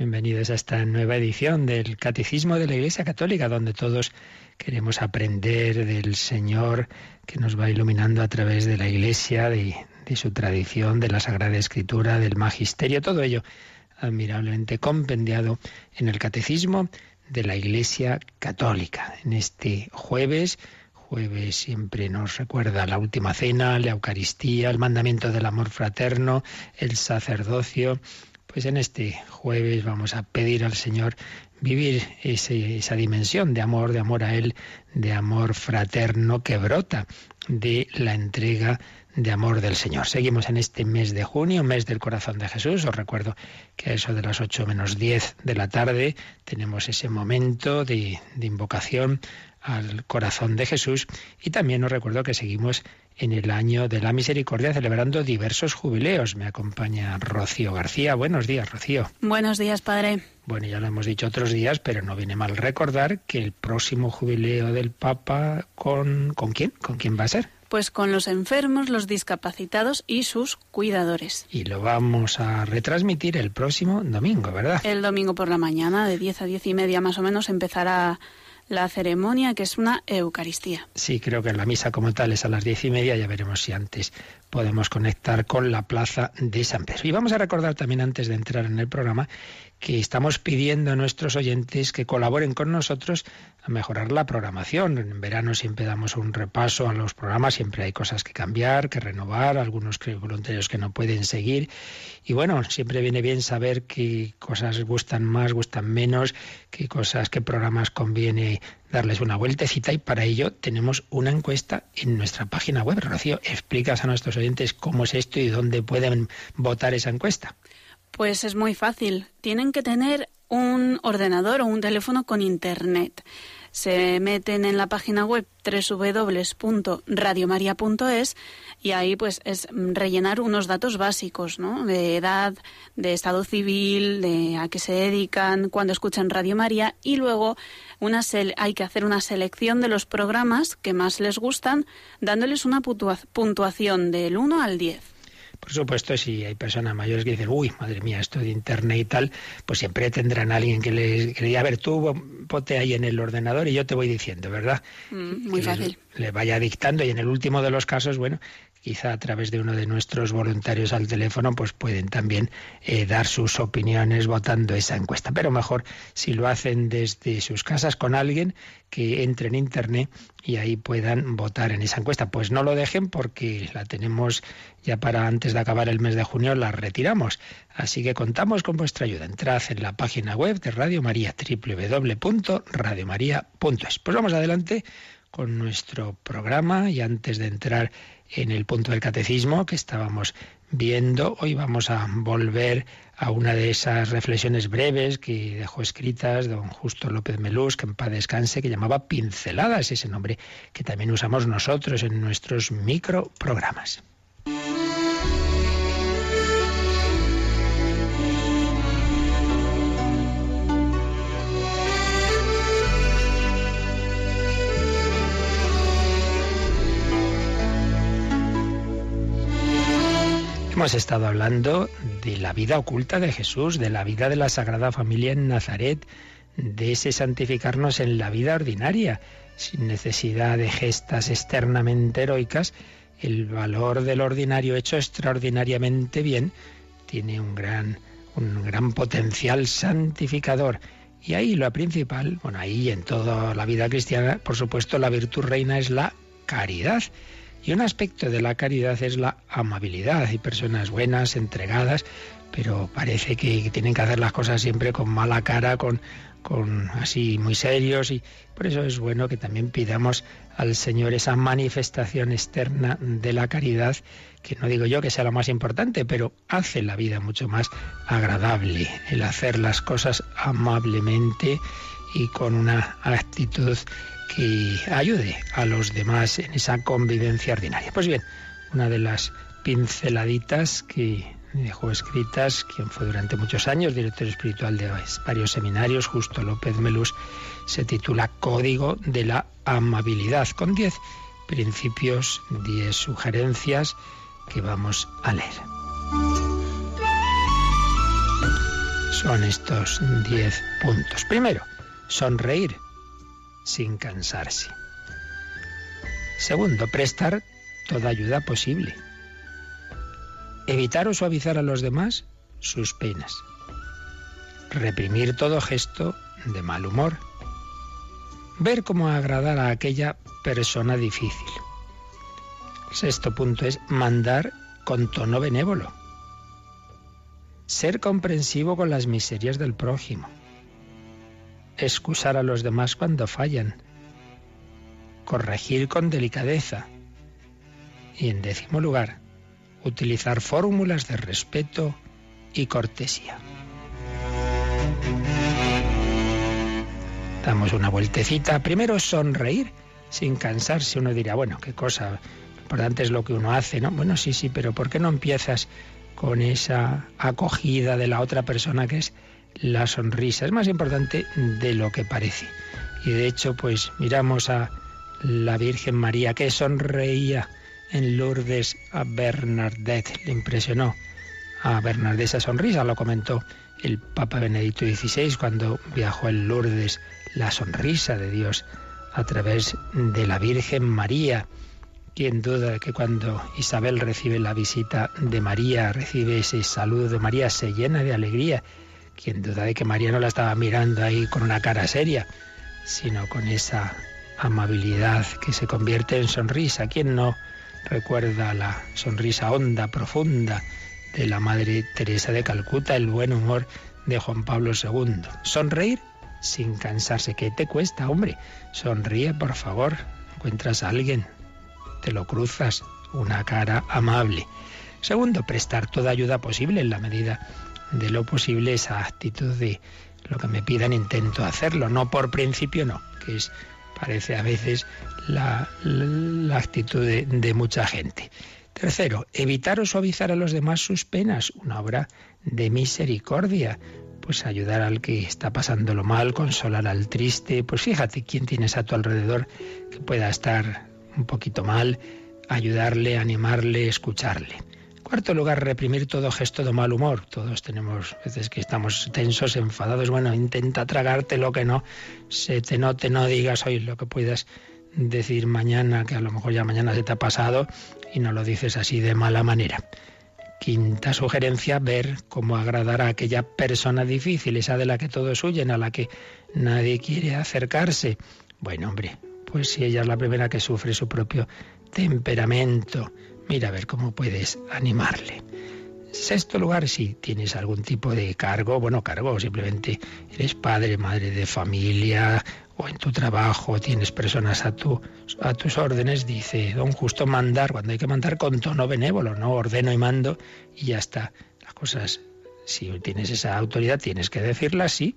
Bienvenidos a esta nueva edición del Catecismo de la Iglesia Católica, donde todos queremos aprender del Señor que nos va iluminando a través de la Iglesia, de, su tradición, de la Sagrada Escritura, del Magisterio, todo ello admirablemente compendiado en el Catecismo de la Iglesia Católica. En este jueves, jueves siempre nos recuerda la última cena, la Eucaristía, el mandamiento del amor fraterno, el sacerdocio pues en este jueves vamos a pedir al Señor vivir esa dimensión de amor, de amor a Él, de amor fraterno que brota de la entrega de amor del Señor. Seguimos en este mes de junio, mes del corazón de Jesús. Os recuerdo que a eso de las 8 menos 10 de la tarde tenemos ese momento de, de invocación al corazón de Jesús y también os recuerdo que seguimos en el año de la misericordia celebrando diversos jubileos. Me acompaña Rocío García. Buenos días, Rocío. Buenos días, padre. Bueno, ya lo hemos dicho otros días, pero no viene mal recordar que el próximo jubileo del Papa con ¿con quién? ¿Con quién va a ser? Pues con los enfermos, los discapacitados y sus cuidadores. Y lo vamos a retransmitir el próximo domingo, ¿verdad? El domingo por la mañana, de 10 a 10 y media más o menos, empezará la ceremonia, que es una Eucaristía. Sí, creo que la misa como tal es a las diez y media, ya veremos si antes podemos conectar con la plaza de San Pedro. Y vamos a recordar también antes de entrar en el programa que estamos pidiendo a nuestros oyentes que colaboren con nosotros a mejorar la programación. En verano siempre damos un repaso a los programas, siempre hay cosas que cambiar, que renovar, algunos voluntarios que no pueden seguir. Y bueno, siempre viene bien saber qué cosas gustan más, gustan menos, qué cosas, qué programas conviene darles una vueltecita y para ello tenemos una encuesta en nuestra página web. Rocío, explicas a nuestros oyentes cómo es esto y dónde pueden votar esa encuesta. Pues es muy fácil. Tienen que tener un ordenador o un teléfono con internet. Se meten en la página web www.radiomaria.es y ahí pues es rellenar unos datos básicos, ¿no? De edad, de estado civil, de a qué se dedican, cuando escuchan Radio María y luego una hay que hacer una selección de los programas que más les gustan, dándoles una puntuación del 1 al 10. Por supuesto, si hay personas mayores que dicen, uy, madre mía, esto de internet y tal, pues siempre tendrán a alguien que les que diga, a ver, tú pote ahí en el ordenador y yo te voy diciendo, ¿verdad? Mm, muy fácil. le vaya dictando y en el último de los casos, bueno, quizá a través de uno de nuestros voluntarios al teléfono, pues pueden también eh, dar sus opiniones votando esa encuesta. Pero mejor si lo hacen desde sus casas con alguien que entre en Internet y ahí puedan votar en esa encuesta. Pues no lo dejen porque la tenemos ya para antes de acabar el mes de junio, la retiramos. Así que contamos con vuestra ayuda. Entrad en la página web de Radio María, www.radiomaria.es. Pues vamos adelante con nuestro programa y antes de entrar en el punto del catecismo que estábamos viendo, hoy vamos a volver a una de esas reflexiones breves que dejó escritas don Justo López Melús, que en paz descanse, que llamaba Pinceladas, ese nombre que también usamos nosotros en nuestros microprogramas. Hemos estado hablando de la vida oculta de Jesús, de la vida de la Sagrada Familia en Nazaret, de ese santificarnos en la vida ordinaria, sin necesidad de gestas externamente heroicas. El valor del ordinario hecho extraordinariamente bien tiene un gran, un gran potencial santificador. Y ahí lo principal, bueno, ahí en toda la vida cristiana, por supuesto, la virtud reina es la caridad. Y un aspecto de la caridad es la amabilidad. Hay personas buenas, entregadas, pero parece que tienen que hacer las cosas siempre con mala cara, con, con así muy serios y por eso es bueno que también pidamos al Señor esa manifestación externa de la caridad, que no digo yo que sea lo más importante, pero hace la vida mucho más agradable, el hacer las cosas amablemente y con una actitud que ayude a los demás en esa convivencia ordinaria. Pues bien, una de las pinceladitas que dejó escritas, quien fue durante muchos años director espiritual de varios seminarios, Justo López Melús, se titula Código de la Amabilidad, con 10 principios, 10 sugerencias que vamos a leer. Son estos 10 puntos. Primero, sonreír sin cansarse. Segundo, prestar toda ayuda posible Evitar o suavizar a los demás sus penas. Reprimir todo gesto de mal humor. Ver cómo agradar a aquella persona difícil. sexto punto es mandar con tono benévolo. Ser comprensivo con las miserias del prójimo. Excusar a los demás cuando fallan. Corregir con delicadeza. Y en décimo lugar, utilizar fórmulas de respeto y cortesía. Damos una vueltecita. Primero sonreír sin cansarse. Uno dirá, bueno, qué cosa, lo importante es lo que uno hace, ¿no? Bueno, sí, sí, pero ¿por qué no empiezas con esa acogida de la otra persona que es la sonrisa? Es más importante de lo que parece. Y de hecho, pues miramos a la Virgen María que sonreía en Lourdes a Bernadette. Le impresionó a Bernadette esa sonrisa, lo comentó el Papa Benedicto XVI cuando viajó en Lourdes, la sonrisa de Dios a través de la Virgen María. Quien duda que cuando Isabel recibe la visita de María, recibe ese saludo de María, se llena de alegría. Quien duda de que María no la estaba mirando ahí con una cara seria, sino con esa amabilidad que se convierte en sonrisa. ¿Quién no recuerda la sonrisa honda, profunda de la Madre Teresa de Calcuta, el buen humor de Juan Pablo II. Sonreír sin cansarse. ¿Qué te cuesta, hombre? Sonríe, por favor. Encuentras a alguien, te lo cruzas, una cara amable. Segundo, prestar toda ayuda posible en la medida de lo posible esa actitud de lo que me pidan intento hacerlo, no por principio no, que es parece a veces la, actitud de, mucha gente. Tercero, evitar o suavizar a los demás sus penas, una obra de misericordia. Pues ayudar al que está pasándolo mal, consolar al triste. Pues fíjate quién tienes a tu alrededor que pueda estar un poquito mal, ayudarle, animarle, escucharle. Cuarto lugar, reprimir todo gesto de mal humor. Todos tenemos veces que estamos tensos, enfadados. Bueno, intenta tragarte lo que no se te note, no digas hoy lo que puedas decir mañana, que a lo mejor ya mañana se te ha pasado y no lo dices así de mala manera. Quinta sugerencia, ver cómo agradar a aquella persona difícil, esa de la que todos huyen, a la que nadie quiere acercarse. Bueno, hombre, pues si ella es la primera que sufre su propio temperamento, Mira a ver cómo puedes animarle. Sexto lugar, si tienes algún tipo de cargo, bueno, cargo, simplemente eres padre, madre de familia o en tu trabajo tienes personas a, tu, a tus órdenes, dice don Justo mandar, cuando hay que mandar con tono benévolo, no ordeno y mando y ya está. Las cosas, si tienes esa autoridad, tienes que decirla así,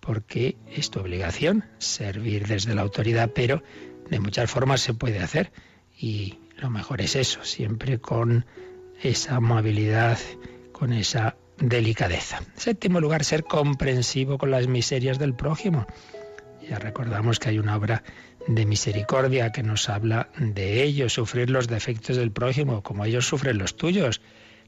porque es tu obligación servir desde la autoridad, pero de muchas formas se puede hacer. Y lo mejor es eso, siempre con esa amabilidad, con esa delicadeza. Séptimo lugar, ser comprensivo con las miserias del prójimo. Ya recordamos que hay una obra de misericordia que nos habla de ello, sufrir los defectos del prójimo como ellos sufren los tuyos.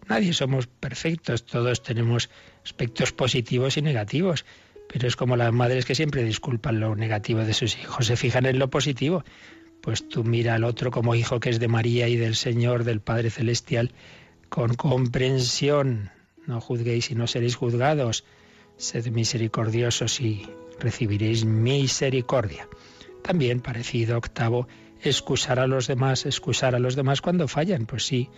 Nadie somos perfectos, todos tenemos aspectos positivos y negativos, pero es como las madres que siempre disculpan lo negativo de sus hijos, se fijan en lo positivo pues tú mira al otro como hijo que es de María y del Señor, del Padre Celestial, con comprensión. No juzguéis y no seréis juzgados. Sed misericordiosos y recibiréis misericordia. También, parecido, octavo, excusar a los demás, excusar a los demás cuando fallan. Pues sí,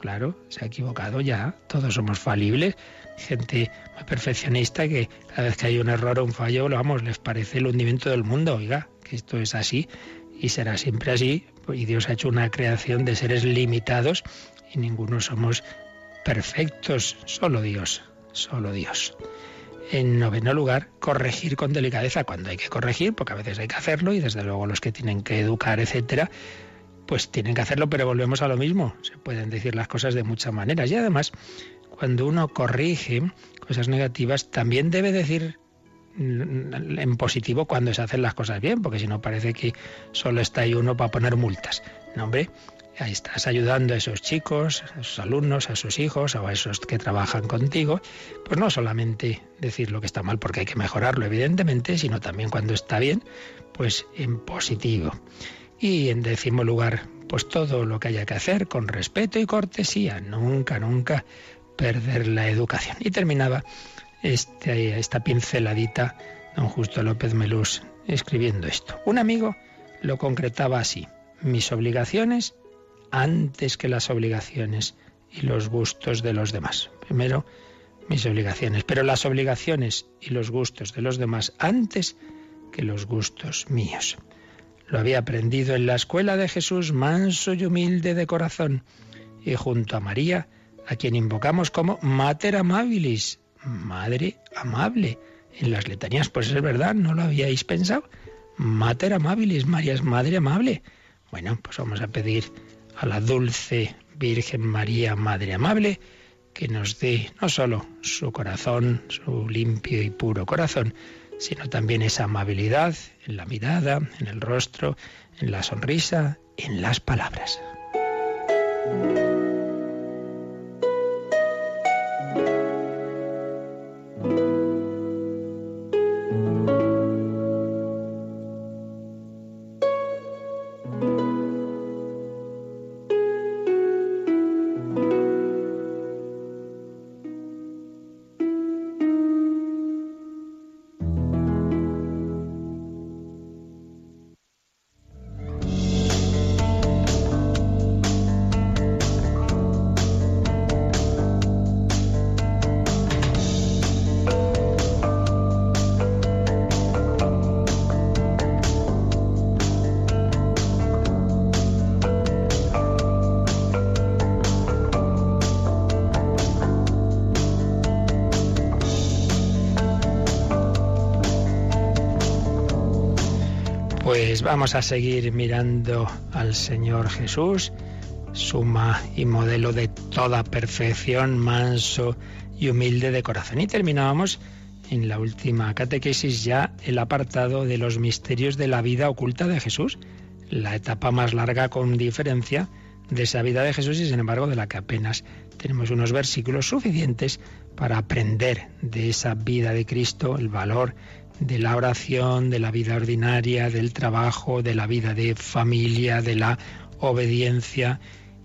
claro, se ha equivocado ya, todos somos falibles. Gente muy perfeccionista que cada vez que hay un error o un fallo, lo vamos, les parece el hundimiento del mundo. Oiga, que esto es así y será siempre así. Y Dios ha hecho una creación de seres limitados y ninguno somos perfectos, solo Dios, solo Dios. En noveno lugar, corregir con delicadeza cuando hay que corregir, porque a veces hay que hacerlo y desde luego los que tienen que educar, etcétera, pues tienen que hacerlo, pero volvemos a lo mismo. Se pueden decir las cosas de muchas maneras y además cuando uno corrige cosas negativas también debe decir en positivo cuando se hacen las cosas bien, porque si no parece que solo está ahí uno para poner multas. No, hombre, ahí estás ayudando a esos chicos, a esos alumnos, a esos hijos o a esos que trabajan contigo, pues no solamente decir lo que está mal porque hay que mejorarlo, evidentemente, sino también cuando está bien, pues en positivo. Y en décimo lugar, pues todo lo que haya que hacer con respeto y cortesía, nunca, nunca perder la educación. Y terminaba este, esta pinceladita don Justo López Melús escribiendo esto. Un amigo lo concretaba así, mis obligaciones antes que las obligaciones y los gustos de los demás. Primero, mis obligaciones, pero las obligaciones y los gustos de los demás antes que los gustos míos. Lo había aprendido en la escuela de Jesús, manso y humilde de corazón, y junto a María, a quien invocamos como Mater Amabilis, Madre Amable. En las letanías, pues es verdad, no lo habíais pensado. Mater Amabilis, María es Madre Amable. Bueno, pues vamos a pedir a la dulce Virgen María, Madre Amable, que nos dé no solo su corazón, su limpio y puro corazón, sino también esa amabilidad en la mirada, en el rostro, en la sonrisa, en las palabras. Vamos a seguir mirando al Señor Jesús, suma y modelo de toda perfección, manso y humilde de corazón. Y terminábamos en la última catequesis ya el apartado de los misterios de la vida oculta de Jesús, la etapa más larga con diferencia de esa vida de Jesús y sin embargo de la que apenas tenemos unos versículos suficientes para aprender de esa vida de Cristo, el valor de la oración, de la vida ordinaria, del trabajo, de la vida de familia, de la obediencia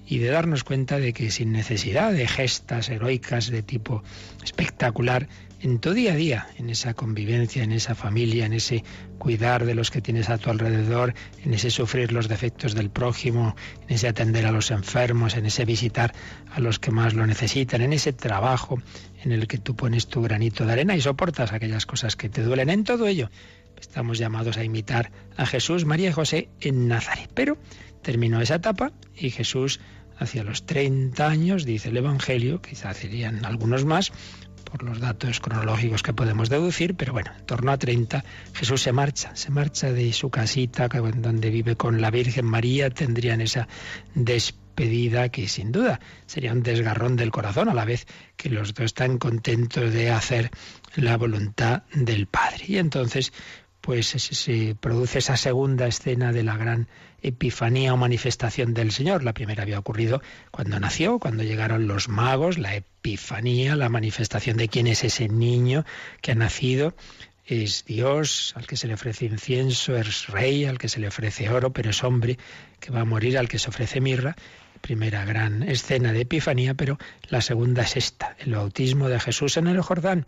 y de darnos cuenta de que sin necesidad de gestas heroicas de tipo espectacular, en tu día a día, en esa convivencia, en esa familia, en ese cuidar de los que tienes a tu alrededor, en ese sufrir los defectos del prójimo, en ese atender a los enfermos, en ese visitar a los que más lo necesitan, en ese trabajo en el que tú pones tu granito de arena y soportas aquellas cosas que te duelen. En todo ello, estamos llamados a imitar a Jesús, María y José en Nazaret. Pero terminó esa etapa y Jesús hacia los 30 años, dice el Evangelio, quizá serían algunos más, por los datos cronológicos que podemos deducir, pero bueno, en torno a 30 Jesús se marcha, se marcha de su casita donde vive con la Virgen María, tendrían esa despedida que sin duda sería un desgarrón del corazón a la vez que los dos están contentos de hacer la voluntad del Padre. Y entonces pues se produce esa segunda escena de la gran epifanía o manifestación del Señor. La primera había ocurrido cuando nació, cuando llegaron los magos, la epifanía, la manifestación de quién es ese niño que ha nacido. Es Dios al que se le ofrece incienso, es rey al que se le ofrece oro, pero es hombre que va a morir al que se ofrece mirra. Primera gran escena de epifanía, pero la segunda es esta, el bautismo de Jesús en el Jordán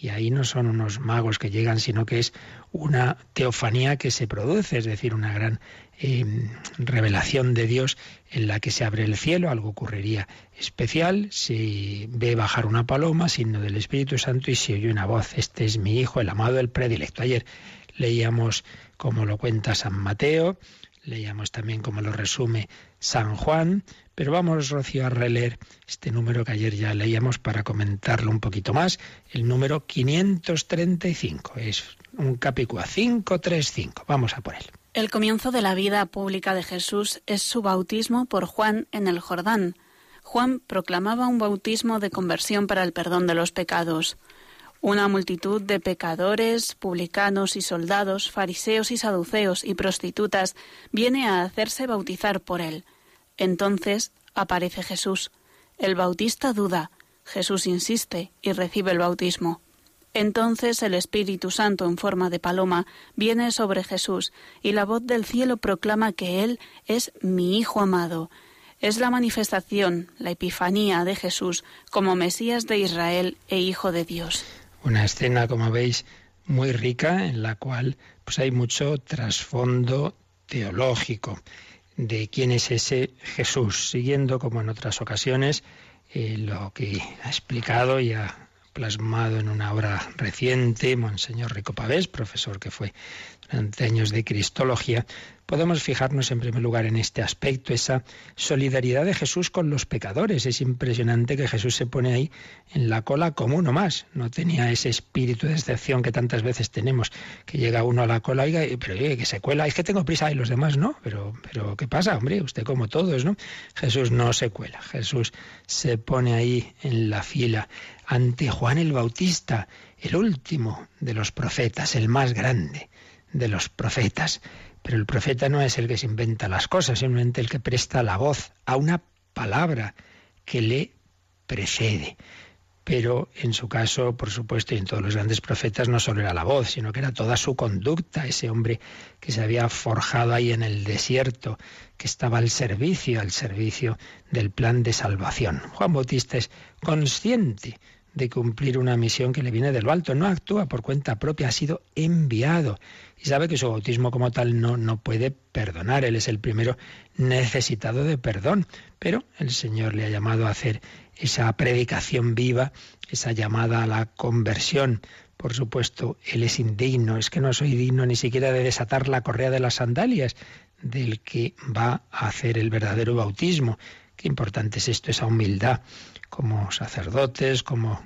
y ahí no son unos magos que llegan, sino que es una teofanía que se produce, es decir, una gran eh, revelación de Dios en la que se abre el cielo, algo ocurriría especial, se ve bajar una paloma, signo del Espíritu Santo, y se oye una voz, este es mi Hijo, el amado, el predilecto. Ayer leíamos como lo cuenta San Mateo, leíamos también como lo resume San Juan, pero vamos, Rocío, a releer este número que ayer ya leíamos para comentarlo un poquito más, el número 535. Es un capítulo 535. Vamos a por él. El comienzo de la vida pública de Jesús es su bautismo por Juan en el Jordán. Juan proclamaba un bautismo de conversión para el perdón de los pecados. Una multitud de pecadores, publicanos y soldados, fariseos y saduceos y prostitutas viene a hacerse bautizar por él. Entonces aparece Jesús. El bautista duda. Jesús insiste y recibe el bautismo. Entonces el Espíritu Santo en forma de paloma viene sobre Jesús y la voz del cielo proclama que Él es mi Hijo amado. Es la manifestación, la epifanía de Jesús como Mesías de Israel e Hijo de Dios. Una escena, como veis, muy rica en la cual pues hay mucho trasfondo teológico de quién es ese Jesús, siguiendo como en otras ocasiones eh, lo que ha explicado y ha plasmado en una obra reciente Monseñor Rico Pavés, profesor que fue durante años de Cristología, podemos fijarnos en primer lugar en este aspecto, esa solidaridad de Jesús con los pecadores. Es impresionante que Jesús se pone ahí en la cola como uno más. No tenía ese espíritu de excepción que tantas veces tenemos, que llega uno a la cola y pero oye, que se cuela, es que tengo prisa y los demás no. Pero, pero ¿qué pasa, hombre? Usted como todos, ¿no? Jesús no se cuela. Jesús se pone ahí en la fila ante Juan el Bautista, el último de los profetas, el más grande de los profetas. Pero el profeta no es el que se inventa las cosas, simplemente el que presta la voz a una palabra que le precede. Pero en su caso, por supuesto, y en todos los grandes profetas, no solo era la voz, sino que era toda su conducta, ese hombre que se había forjado ahí en el desierto, que estaba al servicio, al servicio del plan de salvación. Juan Bautista es consciente de cumplir una misión que le viene de lo alto. No actúa por cuenta propia, ha sido enviado. Y sabe que su bautismo como tal no, no puede perdonar. Él es el primero necesitado de perdón. Pero el Señor le ha llamado a hacer esa predicación viva, esa llamada a la conversión. Por supuesto, Él es indigno. Es que no soy digno ni siquiera de desatar la correa de las sandalias del que va a hacer el verdadero bautismo. Qué importante es esto, esa humildad como sacerdotes, como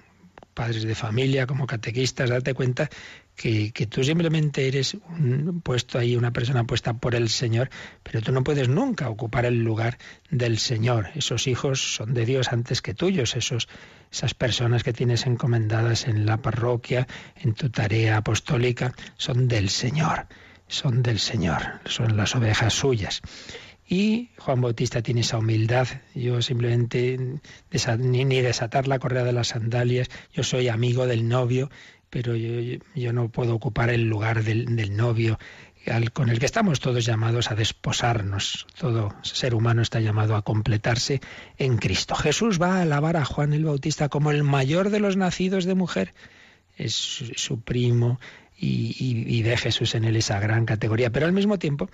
padres de familia, como catequistas, date cuenta que, tú simplemente eres un puesto ahí, una persona puesta por el Señor, pero tú no puedes nunca ocupar el lugar del Señor. Esos hijos son de Dios antes que tuyos, esos, esas personas que tienes encomendadas en la parroquia, en tu tarea apostólica, son del Señor, son del Señor, son las ovejas suyas. Y Juan Bautista tiene esa humildad. Yo simplemente ni, desatar la correa de las sandalias. Yo soy amigo del novio, pero yo, no puedo ocupar el lugar del, novio con el que estamos todos llamados a desposarnos. Todo ser humano está llamado a completarse en Cristo. Jesús va a alabar a Juan el Bautista como el mayor de los nacidos de mujer. Es su, primo y, y, ve Jesús en él esa gran categoría. Pero al mismo tiempo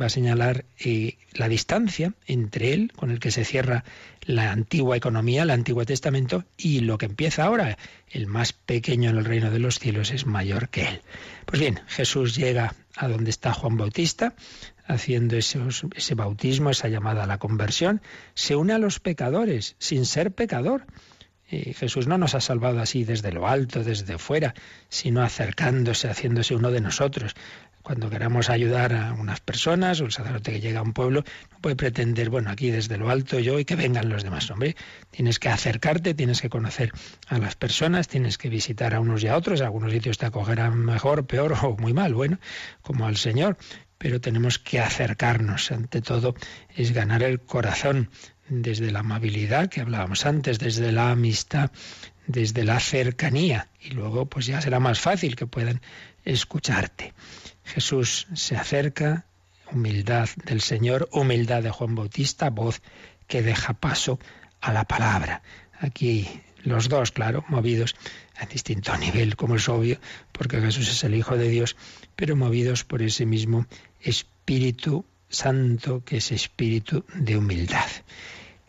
va a señalar eh, la distancia entre él, con el que se cierra la antigua economía, el Antiguo Testamento, y lo que empieza ahora. El más pequeño en el reino de los cielos es mayor que él. Pues bien, Jesús llega a donde está Juan Bautista, haciendo ese bautismo, esa llamada a la conversión, se une a los pecadores sin ser pecador. Eh, Jesús no nos ha salvado así desde lo alto, desde fuera, sino acercándose, haciéndose uno de nosotros. Cuando queramos ayudar a unas personas, un sacerdote que llega a un pueblo, no puede pretender, bueno, aquí desde lo alto yo y que vengan los demás. Hombre, tienes que acercarte, tienes que conocer a las personas, tienes que visitar a unos y a otros. Algunos sitios te acogerán mejor, peor o muy mal, bueno, como al Señor. Pero tenemos que acercarnos. Ante todo, es ganar el corazón desde la amabilidad que hablábamos antes, desde la amistad, desde la cercanía. Y luego, pues ya será más fácil que puedan escucharte. Jesús se acerca, humildad del Señor, humildad de Juan Bautista, voz que deja paso a la palabra. Aquí los dos, claro, movidos a distinto nivel, como es obvio, porque Jesús es el Hijo de Dios, pero movidos por ese mismo Espíritu Santo, que es espíritu de humildad.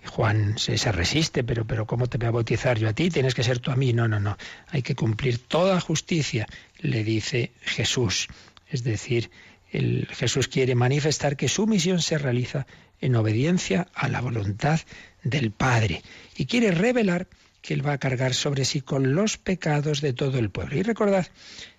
Juan se, se, resiste, pero, pero ¿cómo te voy a bautizar yo a ti? Tienes que ser tú a mí. No, no, no. Hay que cumplir toda justicia, le dice Jesús. Es decir, el Jesús quiere manifestar que su misión se realiza en obediencia a la voluntad del Padre y quiere revelar que Él va a cargar sobre sí con los pecados de todo el pueblo. Y recordad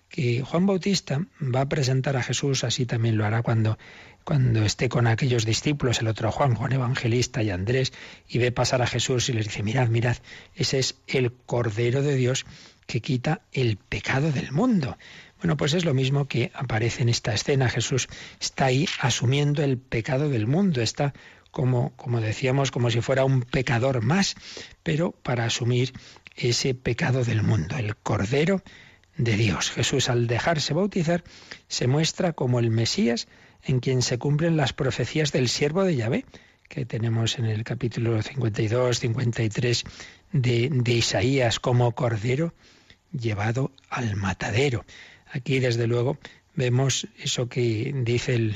que Juan Bautista va a presentar a Jesús, así también lo hará cuando, cuando esté con aquellos discípulos, el otro Juan, Juan Evangelista y Andrés, y ve pasar a Jesús y les dice, mirad, mirad, ese es el Cordero de Dios que quita el pecado del mundo. Bueno, pues es lo mismo que aparece en esta escena. Jesús está ahí asumiendo el pecado del mundo, está como, como decíamos, como si fuera un pecador más, pero para asumir ese pecado del mundo, el Cordero de Dios. Jesús al dejarse bautizar se muestra como el Mesías en quien se cumplen las profecías del siervo de Yahvé, que tenemos en el capítulo 52, 53 de, de Isaías, como Cordero llevado al matadero. Aquí, desde luego, vemos eso que dice el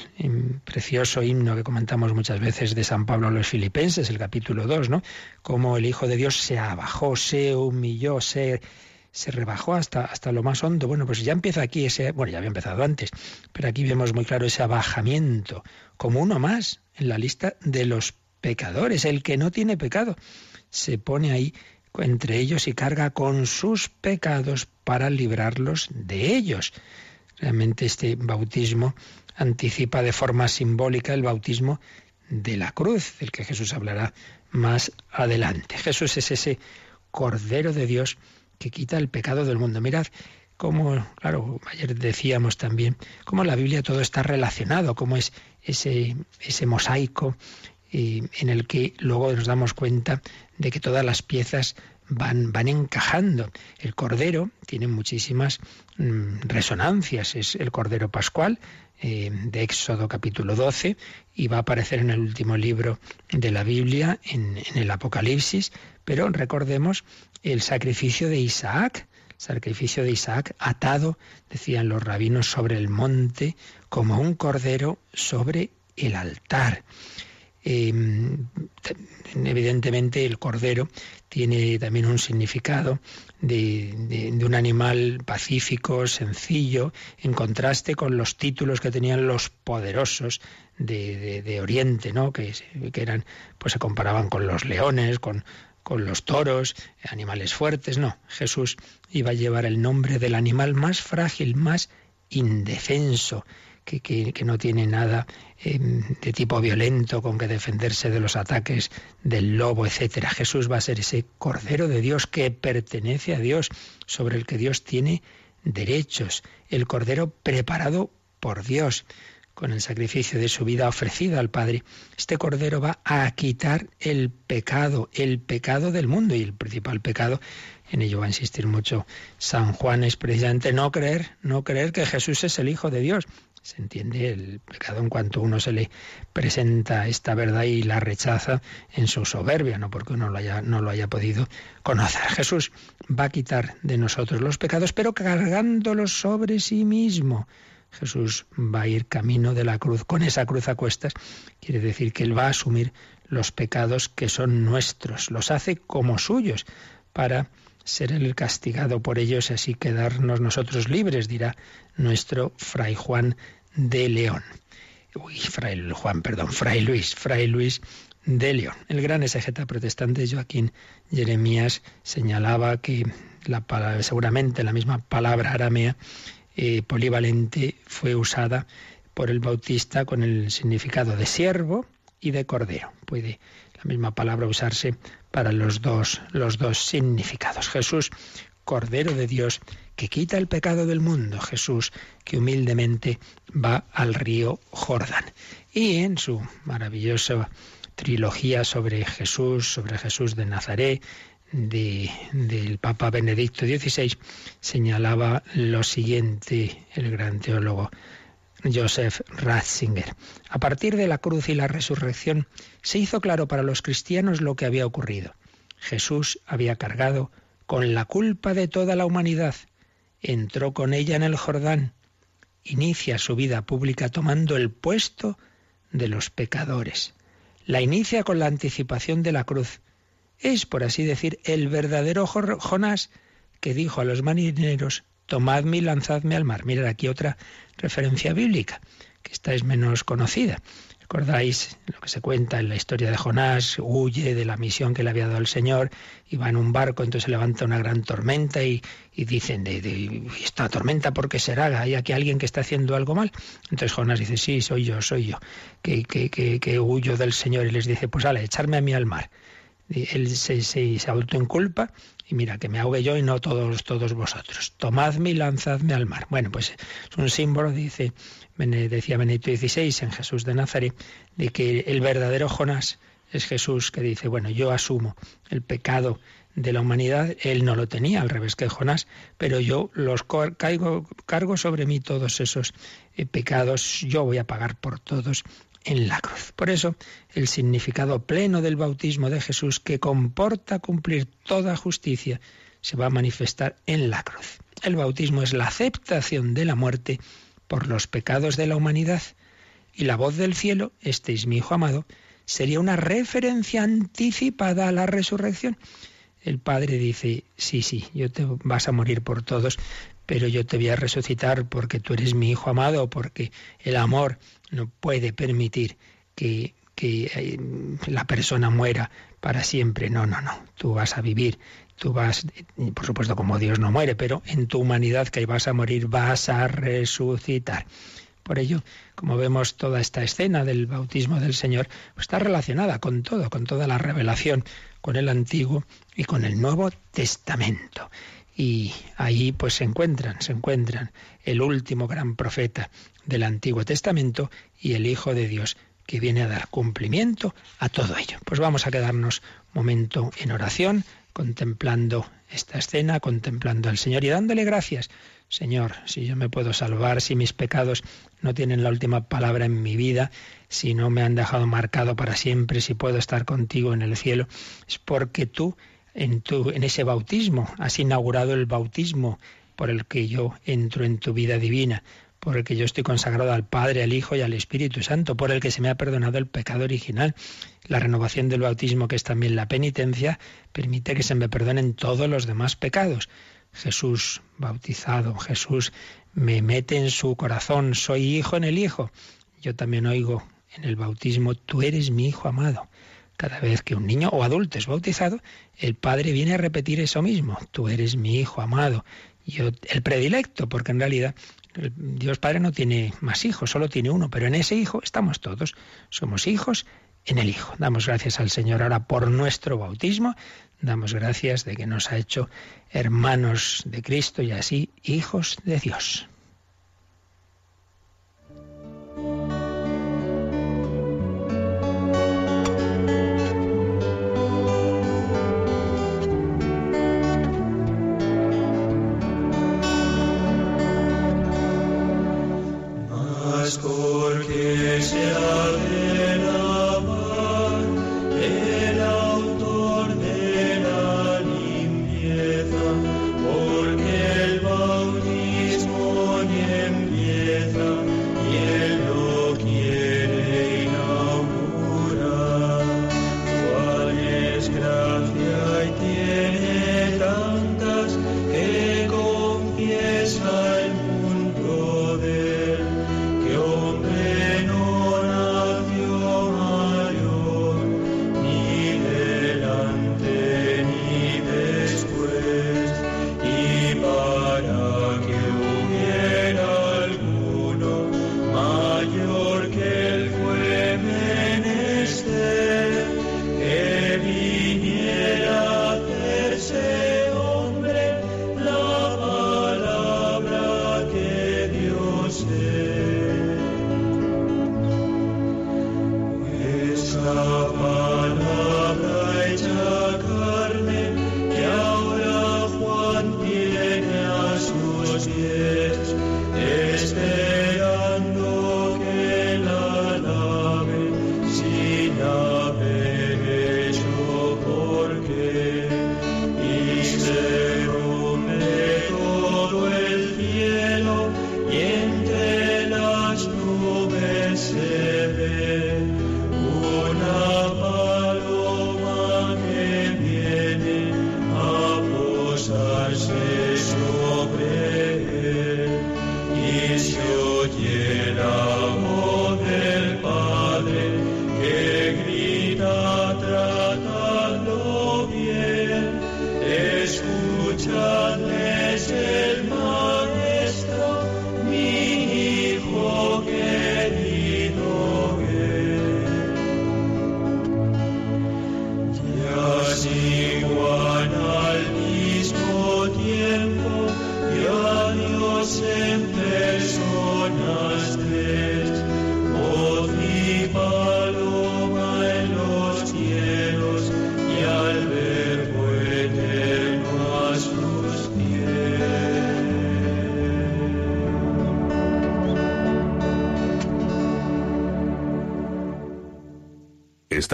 precioso himno que comentamos muchas veces de San Pablo a los filipenses, el capítulo 2, ¿no? Cómo el Hijo de Dios se abajó, se humilló, se, se rebajó hasta, hasta lo más hondo. Bueno, pues ya empieza aquí ese, bueno, ya había empezado antes, pero aquí vemos muy claro ese abajamiento, como uno más en la lista de los pecadores, el que no tiene pecado, se pone ahí entre ellos y carga con sus pecados para librarlos de ellos. Realmente este bautismo anticipa de forma simbólica el bautismo de la cruz, del que Jesús hablará más adelante. Jesús es ese Cordero de Dios que quita el pecado del mundo. Mirad cómo, claro, ayer decíamos también, cómo la Biblia todo está relacionado, cómo es ese, ese mosaico eh, en el que luego nos damos cuenta de que todas las piezas van, van encajando. El Cordero tiene muchísimas mm, resonancias. Es el Cordero Pascual eh, de Éxodo capítulo 12 y va a aparecer en el último libro de la Biblia, en, en el Apocalipsis. Pero recordemos el sacrificio de Isaac sacrificio de Isaac atado, decían los rabinos, sobre el monte como un cordero sobre el altar. Em, evidentemente el cordero tiene también un significado de, un animal pacífico, sencillo, en contraste con los títulos que tenían los poderosos de, Oriente, ¿no? Que, que, eran, pues se comparaban con los leones, con, con los toros, animales fuertes. No, Jesús iba a llevar el nombre del animal más frágil, más indefenso, que, no tiene nada em, de tipo violento con que defenderse de los ataques del lobo, etcétera. Jesús va a ser ese Cordero de Dios que pertenece a Dios, sobre el que Dios tiene derechos, el Cordero preparado por Dios con el sacrificio de su vida ofrecida al Padre, este Cordero va a quitar el pecado, el pecado del mundo. Y el principal pecado, en ello va a insistir mucho San Juan, es precisamente no creer, no creer que Jesús es el Hijo de Dios. Se entiende el pecado en cuanto uno se le presenta esta verdad y la rechaza en su soberbia, no porque uno no lo haya podido conocer. Jesús va a quitar de nosotros los pecados, pero cargándolos sobre sí mismo. Jesús va a ir camino de la cruz con esa cruz a cuestas. Quiere decir que Él va a asumir los pecados que son nuestros, los hace como suyos para ser el castigado por ellos y así quedarnos nosotros libres, dirá nuestro fray Juan de León. Uy, Fray Juan, perdón, Fray Luis, Fray Luis de León. El gran exegeta protestante Joaquín Jeremías señalaba que la seguramente la misma palabra aramea eh, polivalente fue usada por el bautista con el significado de siervo y de cordero. Puede la misma palabra usarse para los dos, los dos significados. Jesús, Cordero de Dios, que quita el pecado del mundo, Jesús que humildemente va al río Jordán. Y en su maravillosa trilogía sobre Jesús, sobre Jesús de Nazaret, del Papa Benedicto XVI, señalaba lo siguiente el gran teólogo Joseph Ratzinger. A partir de la cruz y la resurrección se hizo claro para los cristianos lo que había ocurrido. Jesús había cargado con la culpa de toda la humanidad entró con ella en el Jordán, inicia su vida pública tomando el puesto de los pecadores. La inicia con la anticipación de la cruz. Es, por así decir, el verdadero Jonás que dijo a los marineros, tomadme y lanzadme al mar. Mirad aquí otra referencia bíblica, que esta es menos conocida. ¿Recordáis lo que se cuenta en la historia de Jonás? Huye de la misión que le había dado el Señor y va en un barco, entonces se levanta una gran tormenta y, dicen, de, ¿esta tormenta por qué será? ¿Hay aquí alguien que está haciendo algo mal? Entonces Jonás dice, sí, soy yo, soy yo, que, huyo del Señor y les dice, pues ale, echarme a mí al mar. Él se, se, se autoinculpa y mira, que me ahogue yo y no todos, todos vosotros. Tomadme y lanzadme al mar. Bueno, pues es un símbolo, dice, decía Benedicto XVI en Jesús de Nazaret, de que el verdadero Jonás es Jesús que dice, bueno, yo asumo el pecado de la humanidad, él no lo tenía, al revés que Jonás, pero yo los caigo, cargo sobre mí todos esos eh, pecados, yo voy a pagar por todos en la cruz. Por eso, el significado pleno del bautismo de Jesús, que comporta cumplir toda justicia, se va a manifestar en la cruz. El bautismo es la aceptación de la muerte por los pecados de la humanidad. Y la voz del cielo, este es mi Hijo amado, sería una referencia anticipada a la resurrección. El Padre dice, sí, sí, yo te vas a morir por todos, pero yo te voy a resucitar porque tú eres mi Hijo amado, porque el amor no puede permitir que, que eh, la persona muera para siempre. No, no, no. Tú vas a vivir. Tú vas, por supuesto, como Dios no muere, pero en tu humanidad que vas a morir, vas a resucitar. Por ello, como vemos toda esta escena del bautismo del Señor, pues está relacionada con todo, con toda la revelación, con el Antiguo y con el Nuevo Testamento. Y ahí pues se encuentran, se encuentran el último gran profeta del Antiguo Testamento y el Hijo de Dios que viene a dar cumplimiento a todo ello. Pues vamos a quedarnos momento en oración, contemplando esta escena, contemplando al Señor y dándole gracias. Señor, si yo me puedo salvar, si mis pecados no tienen la última palabra en mi vida, si no me han dejado marcado para siempre, si puedo estar contigo en el cielo, es porque tú en, tu, en ese bautismo has inaugurado el bautismo por el que yo entro en tu vida divina por el que yo estoy consagrado al Padre, al Hijo y al Espíritu Santo, por el que se me ha perdonado el pecado original. La renovación del bautismo, que es también la penitencia, permite que se me perdonen todos los demás pecados. Jesús bautizado, Jesús me mete en su corazón, soy hijo en el Hijo. Yo también oigo en el bautismo, tú eres mi Hijo amado. Cada vez que un niño o adulto es bautizado, el Padre viene a repetir eso mismo, tú eres mi Hijo amado. Yo, el predilecto, porque en realidad Dios Padre no tiene más hijos, solo tiene uno, pero en ese hijo estamos todos. Somos hijos en el Hijo. Damos gracias al Señor ahora por nuestro bautismo. Damos gracias de que nos ha hecho hermanos de Cristo y así hijos de Dios.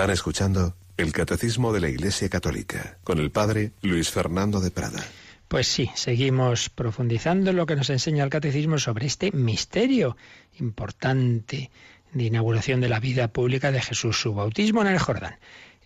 Están escuchando el Catecismo de la Iglesia Católica con el Padre Luis Fernando de Prada. Pues sí, seguimos profundizando lo que nos enseña el Catecismo sobre este misterio importante de inauguración de la vida pública de Jesús, su bautismo en el Jordán.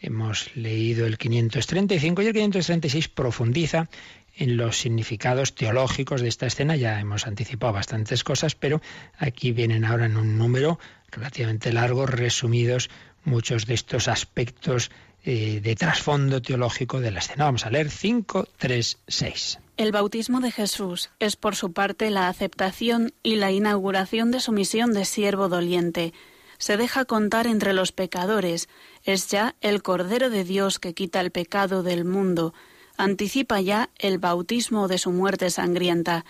Hemos leído el 535 y el 536 profundiza en los significados teológicos de esta escena. Ya hemos anticipado bastantes cosas, pero aquí vienen ahora en un número relativamente largo, resumidos muchos de estos aspectos eh, de trasfondo teológico de la escena. Vamos a leer 5, 3, 6. El bautismo de Jesús es por su parte la aceptación y la inauguración de su misión de siervo doliente. Se deja contar entre los pecadores, es ya el Cordero de Dios que quita el pecado del mundo, anticipa ya el bautismo de su muerte sangrienta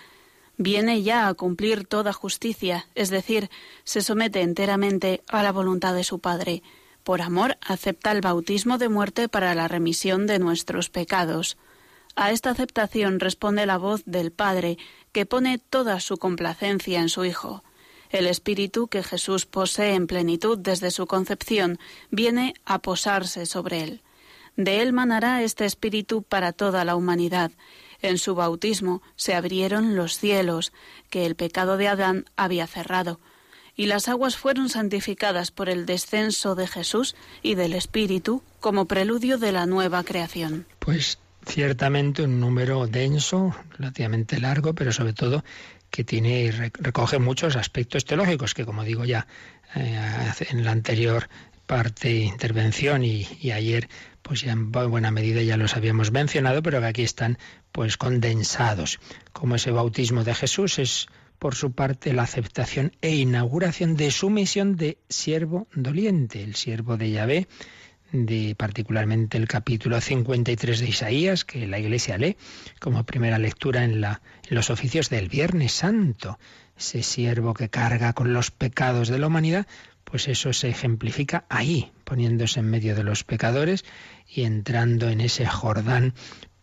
viene ya a cumplir toda justicia, es decir, se somete enteramente a la voluntad de su Padre por amor, acepta el bautismo de muerte para la remisión de nuestros pecados. A esta aceptación responde la voz del Padre, que pone toda su complacencia en su Hijo. El Espíritu que Jesús posee en plenitud desde su concepción viene a posarse sobre él. De él manará este Espíritu para toda la humanidad. En su bautismo se abrieron los cielos, que el pecado de Adán había cerrado y las aguas fueron santificadas por el descenso de Jesús y del Espíritu como preludio de la nueva creación. Pues ciertamente un número denso, relativamente largo, pero sobre todo que tiene recoge muchos aspectos teológicos que, como digo ya eh, en la anterior parte intervención y, y, ayer, pues ya en buena medida ya los habíamos mencionado, pero que aquí están pues condensados. Como ese bautismo de Jesús es por su parte, la aceptación e inauguración de su misión de siervo doliente, el siervo de Yahvé, de particularmente el capítulo 53 de Isaías, que la Iglesia lee como primera lectura en, los oficios del Viernes Santo. Ese siervo que carga con los pecados de la humanidad, pues eso se ejemplifica ahí, poniéndose en medio de los pecadores y entrando en ese Jordán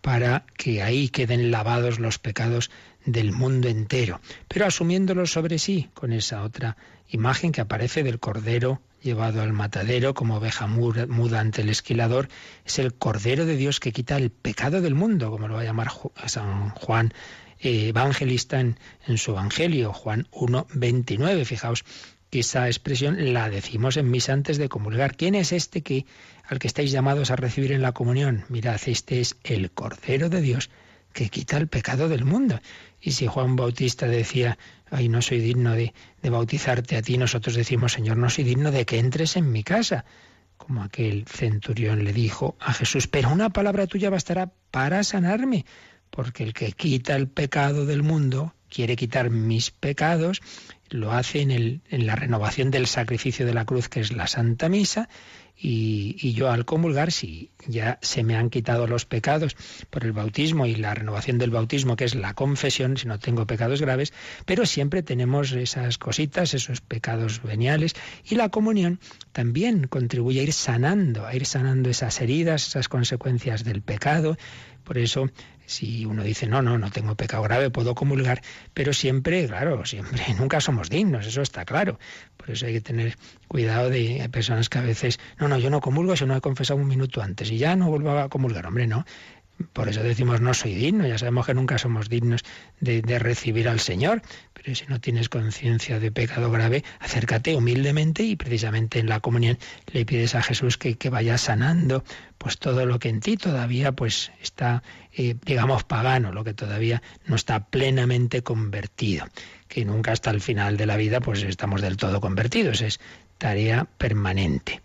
para que ahí queden lavados los pecados del mundo entero, pero asumiéndolo sobre sí con esa otra imagen que aparece del Cordero llevado al matadero como oveja muda ante el esquilador, es el Cordero de Dios que quita el pecado del mundo, como lo va a llamar San Juan eh, Evangelista en, su Evangelio, Juan 1.29. Fijaos que esa expresión la decimos en misa antes de comulgar. ¿Quién es este que al que estáis llamados a recibir en la comunión? Mirad, este es el Cordero de Dios que quita el pecado del mundo. Y si Juan Bautista decía, ay, no soy digno de, bautizarte a ti, nosotros decimos, Señor, no soy digno de que entres en mi casa como aquel centurión le dijo a Jesús, pero una palabra tuya bastará para sanarme, porque el que quita el pecado del mundo quiere quitar mis pecados, lo hace en, el, en la renovación del sacrificio de la cruz, que es la Santa Misa, y, yo al comulgar, si ya se me han quitado los pecados por el bautismo y la renovación del bautismo, que es la confesión, si no tengo pecados graves, pero siempre tenemos esas cositas, esos pecados veniales, y la comunión también contribuye a ir sanando, a ir sanando esas heridas, esas consecuencias del pecado. Por eso si uno dice, no, no, no tengo pecado grave, puedo comulgar, pero siempre, claro, siempre, nunca somos dignos, eso está claro. Por eso hay que tener cuidado de personas que a veces, no, no, yo no comulgo si no he confesado un minuto antes y ya no vuelvo a comulgar. Hombre, no. Por eso decimos no soy digno, ya sabemos que nunca somos dignos de, recibir al Señor, pero si no tienes conciencia de pecado grave, acércate humildemente y precisamente en la comunión le pides a Jesús que, que vaya sanando pues todo lo que en ti todavía pues está, eh, digamos, pagano, lo que todavía no está plenamente convertido, que nunca hasta el final de la vida pues estamos del todo convertidos, es tarea permanente.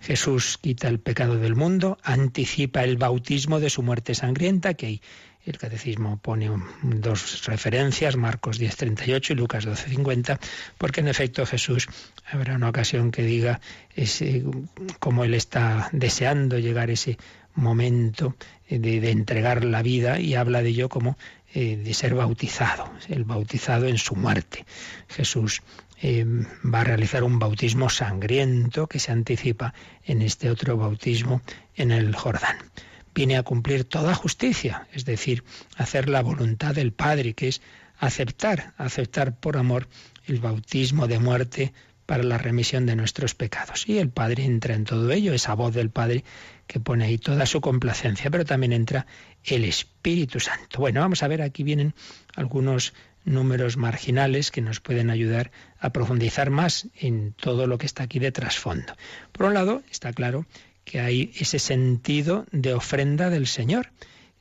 Jesús quita el pecado del mundo, anticipa el bautismo de su muerte sangrienta, que El catecismo pone dos referencias, Marcos 10.38 y Lucas 12.50, porque en efecto Jesús habrá una ocasión que diga ese, cómo él está deseando llegar ese momento de, entregar la vida y habla de ello como de ser bautizado, el bautizado en su muerte. Jesús eh, va a realizar un bautismo sangriento que se anticipa en este otro bautismo en el Jordán viene a cumplir toda justicia, es decir, hacer la voluntad del Padre, que es aceptar, aceptar por amor el bautismo de muerte para la remisión de nuestros pecados. Y el Padre entra en todo ello, esa voz del Padre que pone ahí toda su complacencia, pero también entra el Espíritu Santo. Bueno, vamos a ver, aquí vienen algunos números marginales que nos pueden ayudar a profundizar más en todo lo que está aquí de trasfondo. Por un lado, está claro que hay ese sentido de ofrenda del Señor.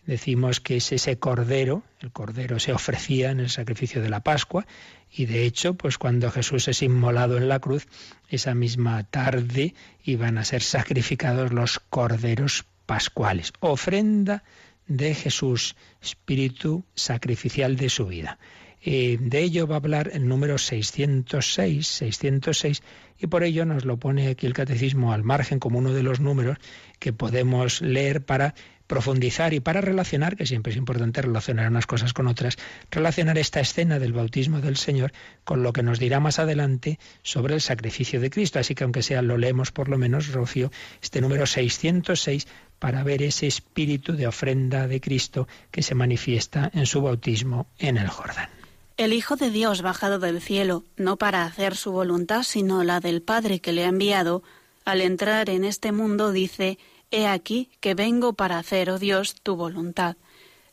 Decimos que es ese cordero, el cordero se ofrecía en el sacrificio de la Pascua y de hecho, pues cuando Jesús es inmolado en la cruz, esa misma tarde iban a ser sacrificados los corderos pascuales, ofrenda de Jesús, espíritu sacrificial de su vida. Eh, de ello va a hablar el número 606, 606, y por ello nos lo pone aquí el catecismo al margen como uno de los números que podemos leer para profundizar y para relacionar, que siempre es importante relacionar unas cosas con otras, relacionar esta escena del bautismo del Señor con lo que nos dirá más adelante sobre el sacrificio de Cristo. Así que aunque sea lo leemos por lo menos, Rocío, este número 606 para ver ese espíritu de ofrenda de Cristo que se manifiesta en su bautismo en el Jordán. El Hijo de Dios bajado del cielo, no para hacer su voluntad, sino la del Padre que le ha enviado, al entrar en este mundo dice, He aquí que vengo para hacer, oh Dios, tu voluntad.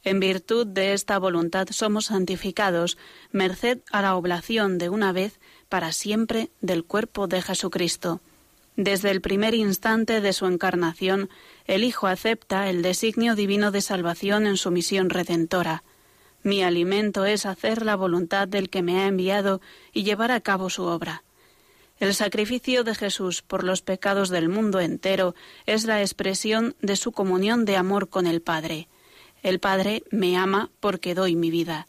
En virtud de esta voluntad somos santificados, merced a la oblación de una vez para siempre del cuerpo de Jesucristo. Desde el primer instante de su encarnación, el Hijo acepta el designio divino de salvación en su misión redentora. Mi alimento es hacer la voluntad del que me ha enviado y llevar a cabo su obra. El sacrificio de Jesús por los pecados del mundo entero es la expresión de su comunión de amor con el Padre. El Padre me ama porque doy mi vida.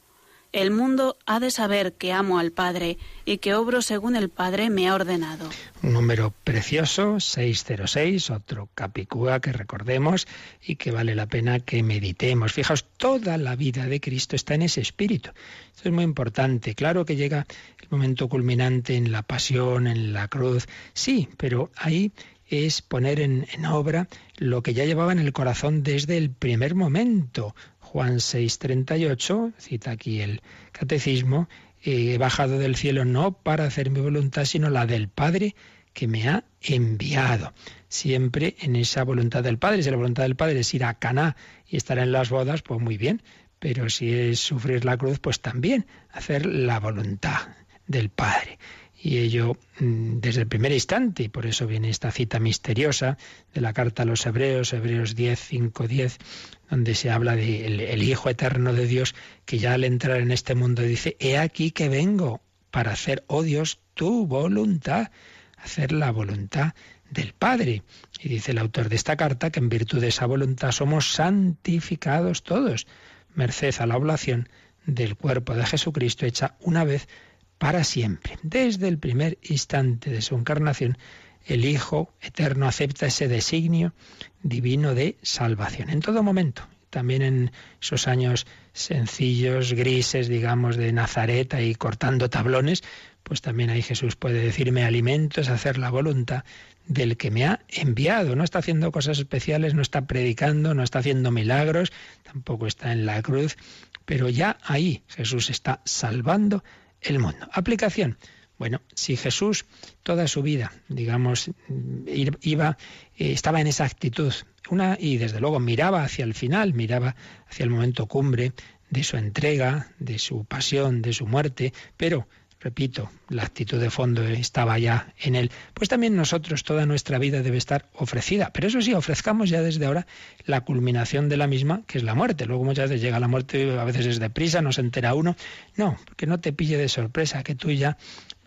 El mundo ha de saber que amo al Padre y que obro según el Padre me ha ordenado. Un número precioso, 606, otro capicúa que recordemos y que vale la pena que meditemos. Fijaos, toda la vida de Cristo está en ese espíritu. Esto es muy importante. Claro que llega el momento culminante en la pasión, en la cruz, sí, pero ahí es poner en, en, obra lo que ya llevaba en el corazón desde el primer momento. Juan 6:38, cita aquí el catecismo, he bajado del cielo no para hacer mi voluntad, sino la del Padre que me ha enviado. Siempre en esa voluntad del Padre. Si la voluntad del Padre es ir a Caná y estar en las bodas, pues muy bien. Pero si es sufrir la cruz, pues también hacer la voluntad del Padre y ello mm, desde el primer instante, y por eso viene esta cita misteriosa de la carta a los Hebreos, Hebreos 10, 5, 10, donde se habla del el Hijo eterno de Dios, que ya al entrar en este mundo dice, he aquí que vengo para hacer, oh Dios, tu voluntad, hacer la voluntad del Padre. Y dice el autor de esta carta que en virtud de esa voluntad somos santificados todos, merced a la oblación del cuerpo de Jesucristo hecha una vez para siempre. Desde el primer instante de su encarnación, el Hijo Eterno acepta ese designio divino de salvación en todo momento. También en esos años sencillos, grises, digamos, de Nazaret, ahí cortando tablones, pues también ahí Jesús puede decirme alimento, es hacer la voluntad del que me ha enviado. No está haciendo cosas especiales, no está predicando, no está haciendo milagros, tampoco está en la cruz, pero ya ahí Jesús está salvando el mundo. Aplicación. Bueno, si Jesús toda su vida, digamos, iba, eh, estaba en esa actitud, una, y desde luego miraba hacia el final, miraba hacia el momento cumbre de su entrega, de su pasión, de su muerte, pero repito, la actitud de fondo estaba ya en él, pues también nosotros toda nuestra vida debe estar ofrecida. Pero eso sí, ofrezcamos ya desde ahora la culminación de la misma, que es la muerte. Luego muchas veces llega la muerte, a veces es deprisa, no se entera uno. No, que no te pille de sorpresa, que tú ya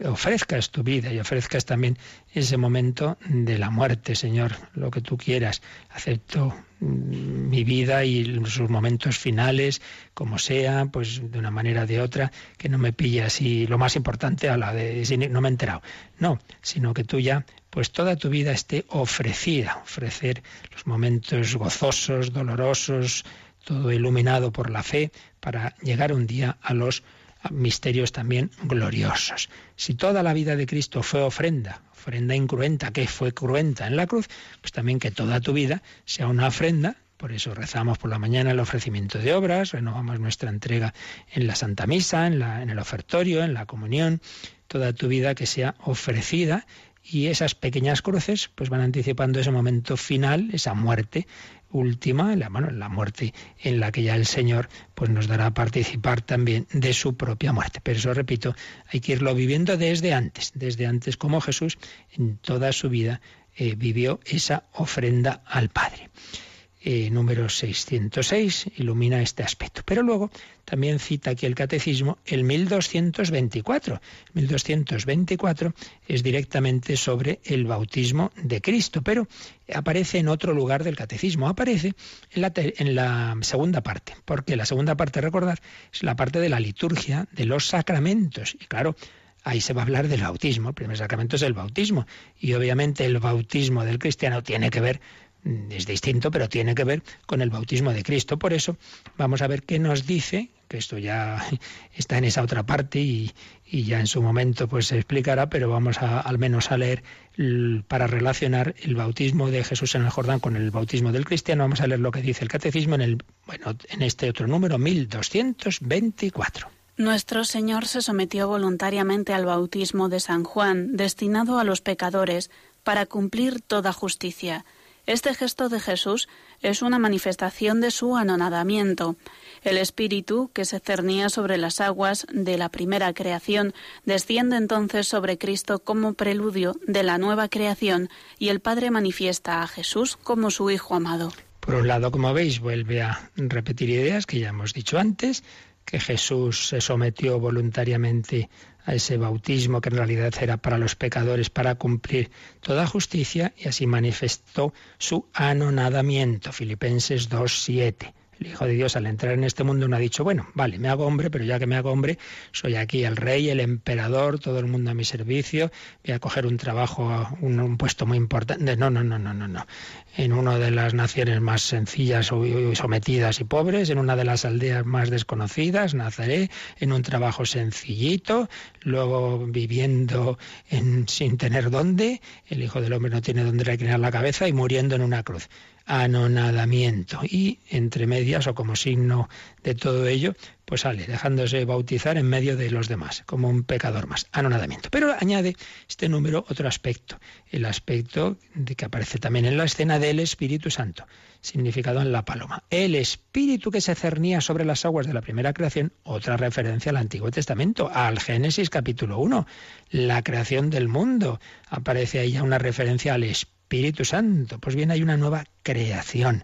ofrezcas tu vida y ofrezcas también ese momento de la muerte, Señor, lo que tú quieras. Acepto mm, mi vida y sus momentos finales, como sea, pues de una manera o de otra, que no me pille así, lo más importante a la de no me he enterado. No, sino que tú ya, pues toda tu vida esté ofrecida, ofrecer los momentos gozosos, dolorosos, todo iluminado por la fe, para llegar un día a los misterios también gloriosos. Si toda la vida de Cristo fue ofrenda, ofrenda incruenta, que fue cruenta en la cruz, pues también que toda tu vida sea una ofrenda. Por eso rezamos por la mañana el ofrecimiento de obras, renovamos nuestra entrega en la Santa Misa, en, la, en el ofertorio, en la comunión, toda tu vida que sea ofrecida y esas pequeñas cruces pues van anticipando ese momento final, esa muerte última, la, bueno, la muerte en la que ya el Señor pues nos dará a participar también de su propia muerte. Pero eso, repito, hay que irlo viviendo desde antes, desde antes como Jesús en toda su vida eh, vivió esa ofrenda al Padre. Eh, número 606 ilumina este aspecto. Pero luego también cita aquí el catecismo el 1224. 1224 es directamente sobre el bautismo de Cristo, pero aparece en otro lugar del catecismo, aparece en la, segunda parte, porque la segunda parte, recordar, es la parte de la liturgia de los sacramentos. Y claro, ahí se va a hablar del bautismo. El primer sacramento es el bautismo. Y obviamente el bautismo del cristiano tiene que ver es distinto, pero tiene que ver con el bautismo de Cristo. Por eso vamos a ver qué nos dice, que esto ya está en esa otra parte y, ya en su momento pues se explicará, pero vamos a, al menos a leer para relacionar el bautismo de Jesús en el Jordán con el bautismo del cristiano. Vamos a leer lo que dice el catecismo en el bueno, en este otro número 1224. Nuestro Señor se sometió voluntariamente al bautismo de San Juan, destinado a los pecadores, para cumplir toda justicia este gesto de Jesús es una manifestación de su anonadamiento. El Espíritu, que se cernía sobre las aguas de la primera creación, desciende entonces sobre Cristo como preludio de la nueva creación y el Padre manifiesta a Jesús como su Hijo amado. Por un lado, como veis, vuelve a repetir ideas que ya hemos dicho antes, que Jesús se sometió voluntariamente a ese bautismo que en realidad era para los pecadores, para cumplir toda justicia, y así manifestó su anonadamiento. Filipenses 2.7. El Hijo de Dios al entrar en este mundo no ha dicho, bueno, vale, me hago hombre, pero ya que me hago hombre, soy aquí el rey, el emperador, todo el mundo a mi servicio, voy a coger un trabajo, un, un puesto muy importante. No, no, no, no, no, no. En una de las naciones más sencillas, sometidas y pobres, en una de las aldeas más desconocidas, naceré, en un trabajo sencillito, luego viviendo en, sin tener dónde, el Hijo del Hombre no tiene dónde reclinar la cabeza y muriendo en una cruz anonadamiento. Y entre medias, o como signo de todo ello, pues sale dejándose bautizar en medio de los demás, como un pecador más, anonadamiento. Pero añade este número otro aspecto, el aspecto de que aparece también en la escena del Espíritu Santo, significado en la paloma. El Espíritu que se cernía sobre las aguas de la primera creación, otra referencia al Antiguo Testamento, al Génesis capítulo 1, la creación del mundo. Aparece ahí ya una referencia al Espíritu Espíritu Santo. Pues bien, hay una nueva creación,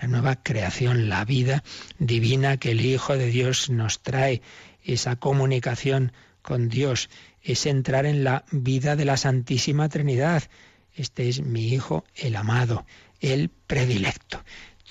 la nueva creación, la vida divina que el Hijo de Dios nos trae, esa comunicación con Dios, es entrar en la vida de la Santísima Trinidad. Este es mi Hijo, el amado, el predilecto.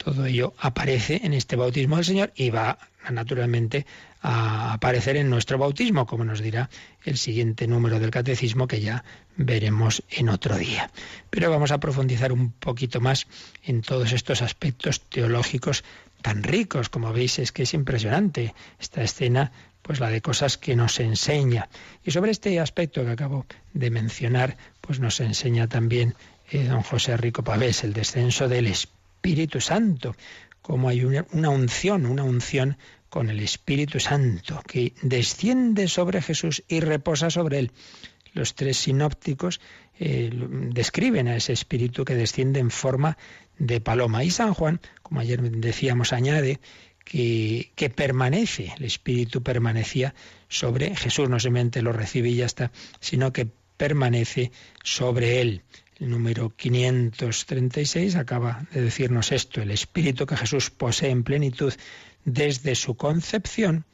Todo ello aparece en este bautismo del Señor y va naturalmente a aparecer en nuestro bautismo, como nos dirá el siguiente número del catecismo que ya veremos en otro día. Pero vamos a profundizar un poquito más en todos estos aspectos teológicos tan ricos, como veis, es que es impresionante esta escena, pues la de cosas que nos enseña. Y sobre este aspecto que acabo de mencionar, pues nos enseña también eh, don José Rico Pavés, el descenso del Espíritu Santo, como hay una, una unción, una unción con el Espíritu Santo, que desciende sobre Jesús y reposa sobre él. Los tres sinópticos eh, describen a ese Espíritu que desciende en forma de paloma. Y San Juan, como ayer decíamos, añade que, que, permanece, el Espíritu permanecía sobre Jesús, no solamente lo recibe y ya está, sino que permanece sobre él. El número 536 acaba de decirnos esto, el Espíritu que Jesús posee en plenitud desde su concepción,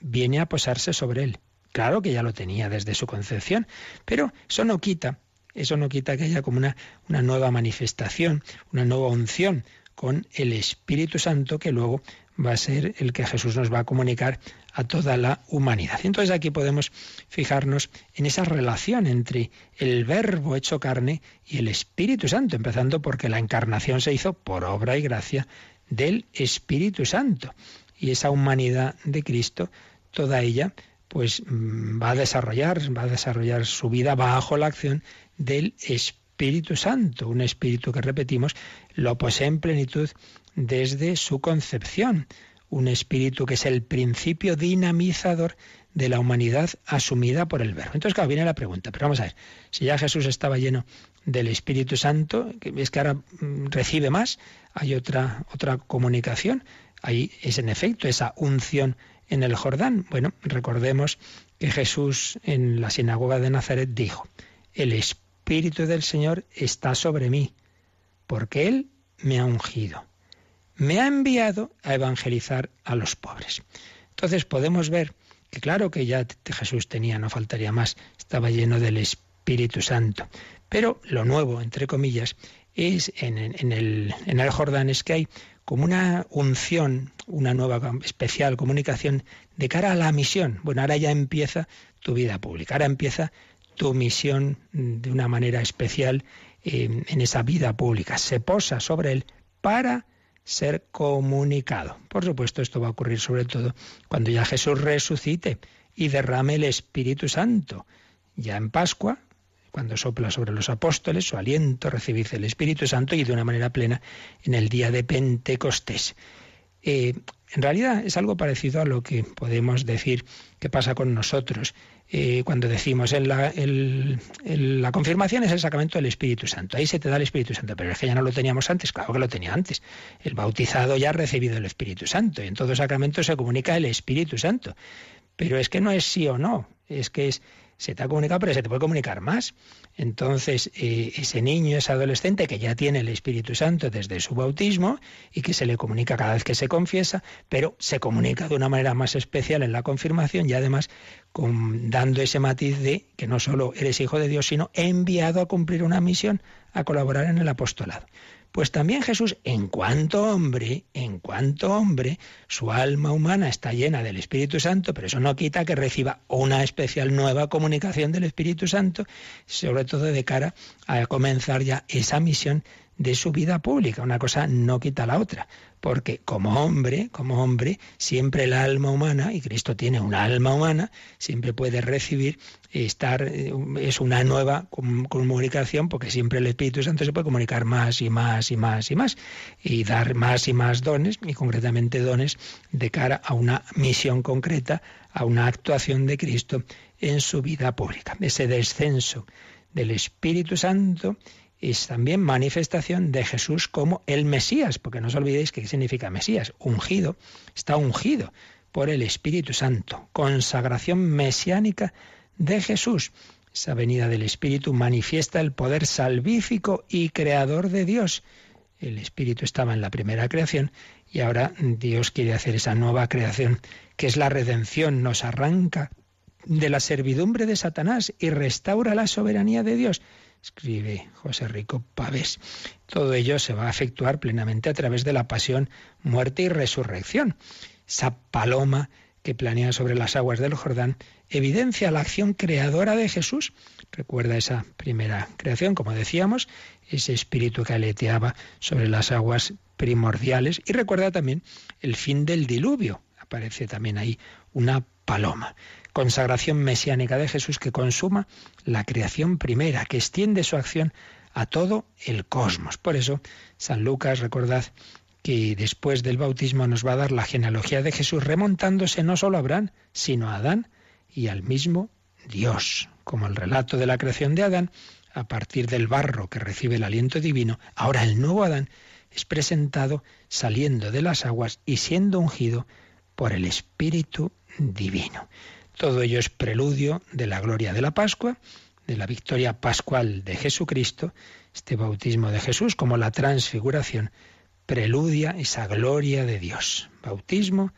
viene a posarse sobre él. Claro que ya lo tenía desde su concepción, pero eso no quita, eso no quita que haya como una, una nueva manifestación, una nueva unción con el Espíritu Santo que luego va a ser el que Jesús nos va a comunicar a toda la humanidad. Entonces aquí podemos fijarnos en esa relación entre el verbo hecho carne y el Espíritu Santo, empezando porque la encarnación se hizo por obra y gracia del Espíritu Santo. Y esa humanidad de Cristo, toda ella, pues mm, va a desarrollar, va a desarrollar su vida bajo la acción del Espíritu Santo, un espíritu que repetimos lo posee en plenitud desde su concepción un espíritu que es el principio dinamizador de la humanidad asumida por el Verbo. Entonces, claro, viene la pregunta, pero vamos a ver, si ya Jesús estaba lleno del Espíritu Santo, es que ahora mm, recibe más, hay otra, otra comunicación, ahí es en efecto esa unción en el Jordán. Bueno, recordemos que Jesús en la sinagoga de Nazaret dijo, el Espíritu del Señor está sobre mí, porque Él me ha ungido me ha enviado a evangelizar a los pobres. Entonces podemos ver que claro que ya Jesús tenía, no faltaría más, estaba lleno del Espíritu Santo. Pero lo nuevo, entre comillas, es en, el, en el Jordán es que hay como una unción, una nueva especial comunicación de cara a la misión. Bueno, ahora ya empieza tu vida pública, ahora empieza tu misión de una manera especial eh, en esa vida pública. Se posa sobre él para ser comunicado. Por supuesto, esto va a ocurrir sobre todo cuando ya Jesús resucite y derrame el Espíritu Santo. Ya en Pascua, cuando sopla sobre los apóstoles, su aliento, recibid el Espíritu Santo y de una manera plena en el día de Pentecostés. Eh, en realidad es algo parecido a lo que podemos decir que pasa con nosotros. Eh, cuando decimos en la, la, confirmación es el sacramento del Espíritu Santo. Ahí se te da el Espíritu Santo, pero es que ya no lo teníamos antes, claro que lo tenía antes. El bautizado ya ha recibido el Espíritu Santo y en todo sacramento se comunica el Espíritu Santo. Pero es que no es sí o no, es que es se te ha comunicado, pero se te puede comunicar más. Entonces, eh, ese niño, ese adolescente que ya tiene el Espíritu Santo desde su bautismo y que se le comunica cada vez que se confiesa, pero se comunica de una manera más especial en la confirmación y además con, dando ese matiz de que no solo eres hijo de Dios, sino enviado a cumplir una misión, a colaborar en el apostolado. Pues también Jesús, en cuanto hombre, en cuanto hombre, su alma humana está llena del Espíritu Santo, pero eso no quita que reciba una especial nueva comunicación del Espíritu Santo, sobre todo de cara a comenzar ya esa misión de su vida pública. Una cosa no quita la otra, porque como hombre, como hombre, siempre el alma humana, y Cristo tiene una alma humana, siempre puede recibir, estar, eh, es una nueva comunicación, porque siempre el Espíritu Santo se puede comunicar más y más y más y más, y dar más y más dones, y concretamente dones de cara a una misión concreta, a una actuación de Cristo en su vida pública. Ese descenso del Espíritu Santo es también manifestación de Jesús como el Mesías, porque no os olvidéis que significa Mesías, ungido, está ungido por el Espíritu Santo, consagración mesiánica de Jesús. Esa venida del Espíritu manifiesta el poder salvífico y creador de Dios. El Espíritu estaba en la primera creación y ahora Dios quiere hacer esa nueva creación, que es la redención, nos arranca de la servidumbre de Satanás y restaura la soberanía de Dios escribe José Rico Pavés. Todo ello se va a efectuar plenamente a través de la pasión, muerte y resurrección. Esa paloma que planea sobre las aguas del Jordán evidencia la acción creadora de Jesús. Recuerda esa primera creación, como decíamos, ese espíritu que aleteaba sobre las aguas primordiales y recuerda también el fin del diluvio. Aparece también ahí una paloma consagración mesiánica de Jesús que consuma la creación primera, que extiende su acción a todo el cosmos. Por eso, San Lucas, recordad que después del bautismo nos va a dar la genealogía de Jesús remontándose no solo a Abraham, sino a Adán y al mismo Dios. Como el relato de la creación de Adán, a partir del barro que recibe el aliento divino, ahora el nuevo Adán es presentado saliendo de las aguas y siendo ungido por el Espíritu Divino. Todo ello es preludio de la gloria de la Pascua, de la victoria pascual de Jesucristo, este bautismo de Jesús como la transfiguración, preludia esa gloria de Dios. Bautismo,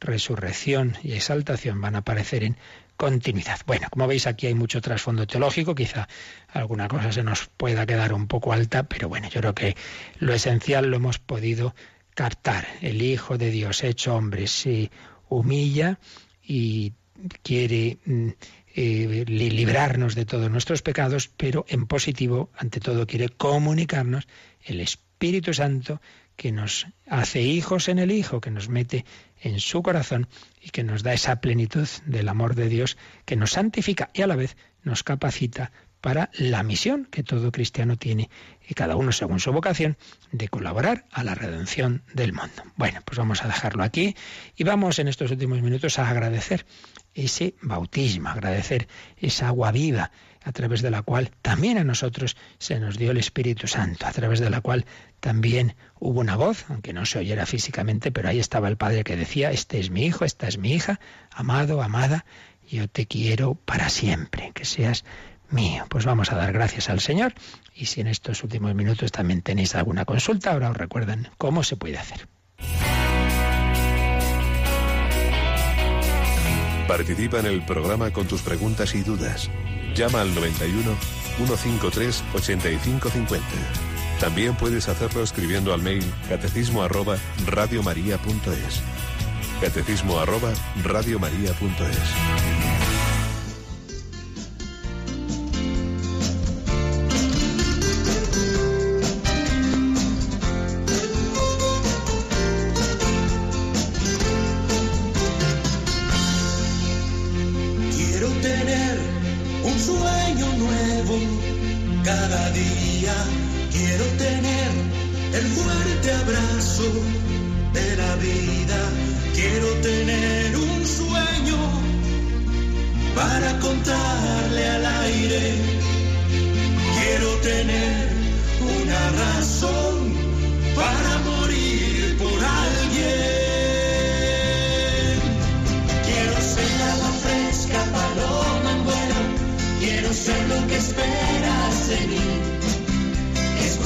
resurrección y exaltación van a aparecer en continuidad. Bueno, como veis aquí hay mucho trasfondo teológico, quizá alguna cosa se nos pueda quedar un poco alta, pero bueno, yo creo que lo esencial lo hemos podido captar. El Hijo de Dios hecho hombre se humilla y quiere mm, eh, librarnos de todos nuestros pecados, pero en positivo, ante todo, quiere comunicarnos el Espíritu Santo que nos hace hijos en el Hijo, que nos mete en su corazón y que nos da esa plenitud del amor de Dios que nos santifica y a la vez nos capacita para la misión que todo cristiano tiene y cada uno según su vocación de colaborar a la redención del mundo. Bueno, pues vamos a dejarlo aquí y vamos en estos últimos minutos a agradecer ese bautismo, agradecer esa agua viva a través de la cual también a nosotros se nos dio el Espíritu Santo, a través de la cual también hubo una voz, aunque no se oyera físicamente, pero ahí estaba el Padre que decía, este es mi hijo, esta es mi hija, amado, amada, yo te quiero para siempre, que seas mío. Pues vamos a dar gracias al Señor y si en estos últimos minutos también tenéis alguna consulta, ahora os recuerdan cómo se puede hacer. Participa en el programa con tus preguntas y dudas. Llama al 91 153 8550. También puedes hacerlo escribiendo al mail catecismo arroba radiomaria.es. Catecismo arroba radiomaria.es. quiero tener el fuerte abrazo de la vida. Quiero tener un sueño para contarle al aire. Quiero tener una razón para morir por alguien. Quiero ser la, la fresca paloma en vuelo. Quiero ser lo que esperas de mí.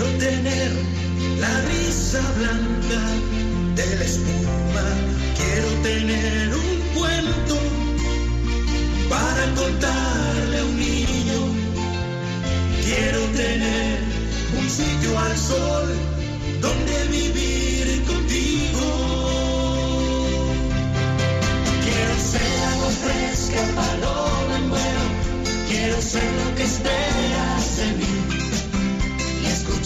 Quiero tener la risa blanca de la espuma. Quiero tener un cuento para contarle a un niño. Quiero tener un sitio al sol donde vivir contigo. Quiero ser agua fresca, paloma en vuelo. Quiero ser lo que espera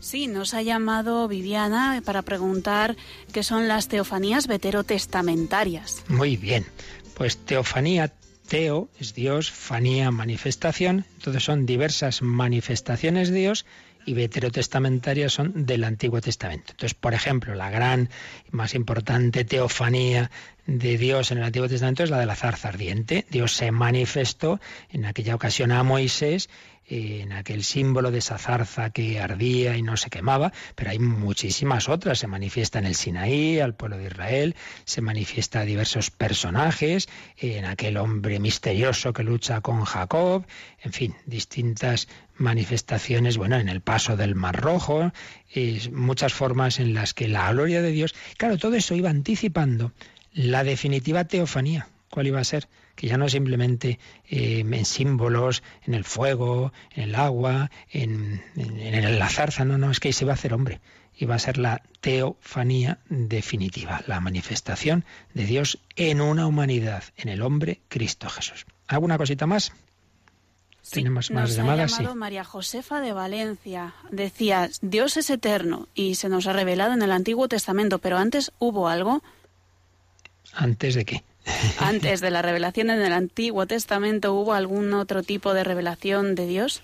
Sí, nos ha llamado Viviana para preguntar qué son las teofanías veterotestamentarias. Muy bien, pues teofanía, teo es Dios, fanía, manifestación, entonces son diversas manifestaciones de Dios y veterotestamentarias son del Antiguo Testamento. Entonces, por ejemplo, la gran, más importante teofanía de Dios en el Antiguo Testamento es la de la zarza ardiente. Dios se manifestó en aquella ocasión a Moisés en aquel símbolo de esa zarza que ardía y no se quemaba, pero hay muchísimas otras. Se manifiesta en el Sinaí, al pueblo de Israel, se manifiesta a diversos personajes, en aquel hombre misterioso que lucha con Jacob, en fin, distintas manifestaciones, bueno, en el paso del Mar Rojo, muchas formas en las que la gloria de Dios, claro, todo eso iba anticipando la definitiva teofanía. ¿Cuál iba a ser? Que ya no simplemente eh, en símbolos, en el fuego, en el agua, en, en, la zarza, no, no, es que se va a hacer hombre. Y va a ser la teofanía definitiva, la manifestación de Dios en una humanidad, en el hombre Cristo Jesús. ¿Alguna cosita más? tenemos más nos llamadas. Ha llamado María Josefa de Valencia. Decía, Dios es eterno y se nos ha revelado en el Antiguo Testamento, pero antes hubo algo. ¿Antes de qué? Antes de la revelación en el Antiguo Testamento, ¿hubo algún otro tipo de revelación de Dios?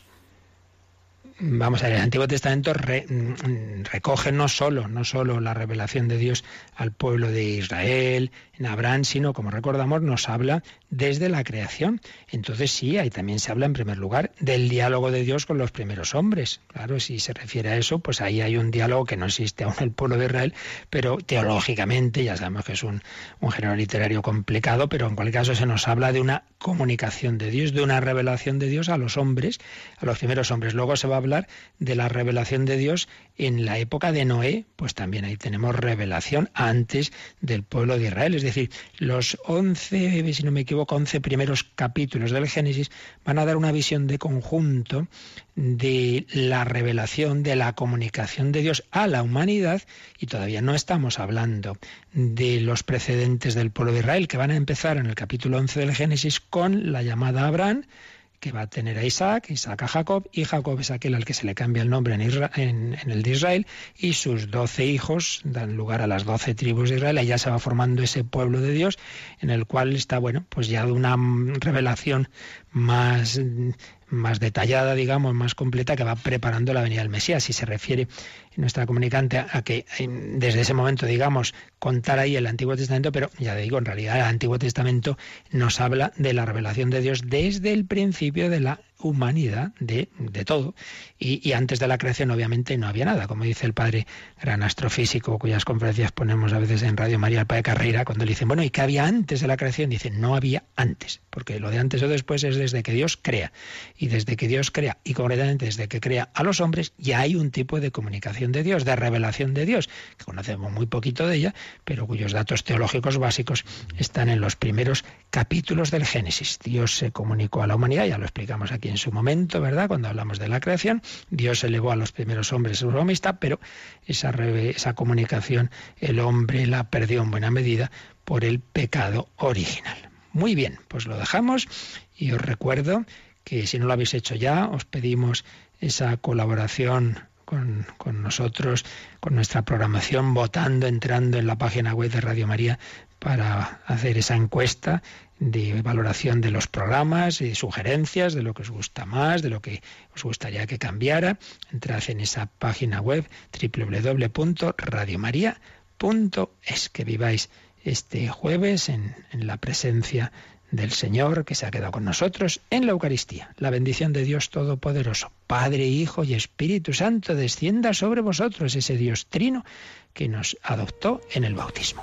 vamos a ver, el Antiguo Testamento mm, recoge no solo, no solo la revelación de Dios al pueblo de Israel, en Abraham, sino, como recordamos, nos habla desde la creación. Entonces sí, ahí también se habla en primer lugar del diálogo de Dios con los primeros hombres. Claro, si se refiere a eso, pues ahí hay un diálogo que no existe aún en el pueblo de Israel, pero teológicamente, ya sabemos que es un, un género literario complicado, pero en cualquier caso se nos habla de una comunicación de Dios, de una revelación de Dios a los hombres, a los primeros hombres. Luego se va a hablar de la revelación de Dios en la época de Noé, pues también ahí tenemos revelación antes del pueblo de Israel. Es decir, los once, si no me equivoco, once primeros capítulos del Génesis van a dar una visión de conjunto de la revelación, de la comunicación de Dios a la humanidad y todavía no estamos hablando de los precedentes del pueblo de Israel que van a empezar en el capítulo 11 del Génesis con la llamada Abraham que va a tener a Isaac, Isaac a Jacob, y Jacob es aquel al que se le cambia el nombre en, en, el de Israel, y sus doce hijos dan lugar a las doce tribus de Israel, y ya se va formando ese pueblo de Dios, en el cual está, bueno, pues ya una revelación más más detallada, digamos, más completa, que va preparando la venida del Mesías. Y se refiere nuestra comunicante a que desde ese momento, digamos, contar ahí el Antiguo Testamento, pero ya digo, en realidad el Antiguo Testamento nos habla de la revelación de Dios desde el principio de la humanidad de, de todo. Y, antes de la creación, obviamente, no había nada. Como dice el padre gran astrofísico, cuyas conferencias ponemos a veces en Radio María, el padre Carrera, cuando le dicen, bueno, ¿y qué había antes de la creación? Dicen, no había antes, porque lo de antes o después es desde que Dios crea. Y desde que Dios crea, y concretamente desde que crea a los hombres, ya hay un tipo de comunicación de Dios, de revelación de Dios, que conocemos muy poquito de ella, pero cuyos datos teológicos básicos están en los primeros capítulos del Génesis. Dios se comunicó a la humanidad, ya lo explicamos aquí en su momento, ¿verdad? Cuando hablamos de la creación, Dios elevó a los primeros hombres su amistad, pero esa, esa comunicación el hombre la perdió en buena medida por el pecado original. Muy bien, pues lo dejamos y os recuerdo que si no lo habéis hecho ya, os pedimos esa colaboración con, con, nosotros, con nuestra programación, votando, entrando en la página web de Radio María para hacer esa encuesta de valoración de los programas y sugerencias de lo que os gusta más, de lo que os gustaría que cambiara. Entrad en esa página web www.radiomaria.es. Que viváis este jueves en, en la presencia del Señor que se ha quedado con nosotros en la Eucaristía. La bendición de Dios Todopoderoso, Padre, Hijo y Espíritu Santo, descienda sobre vosotros ese Dios trino que nos adoptó en el bautismo.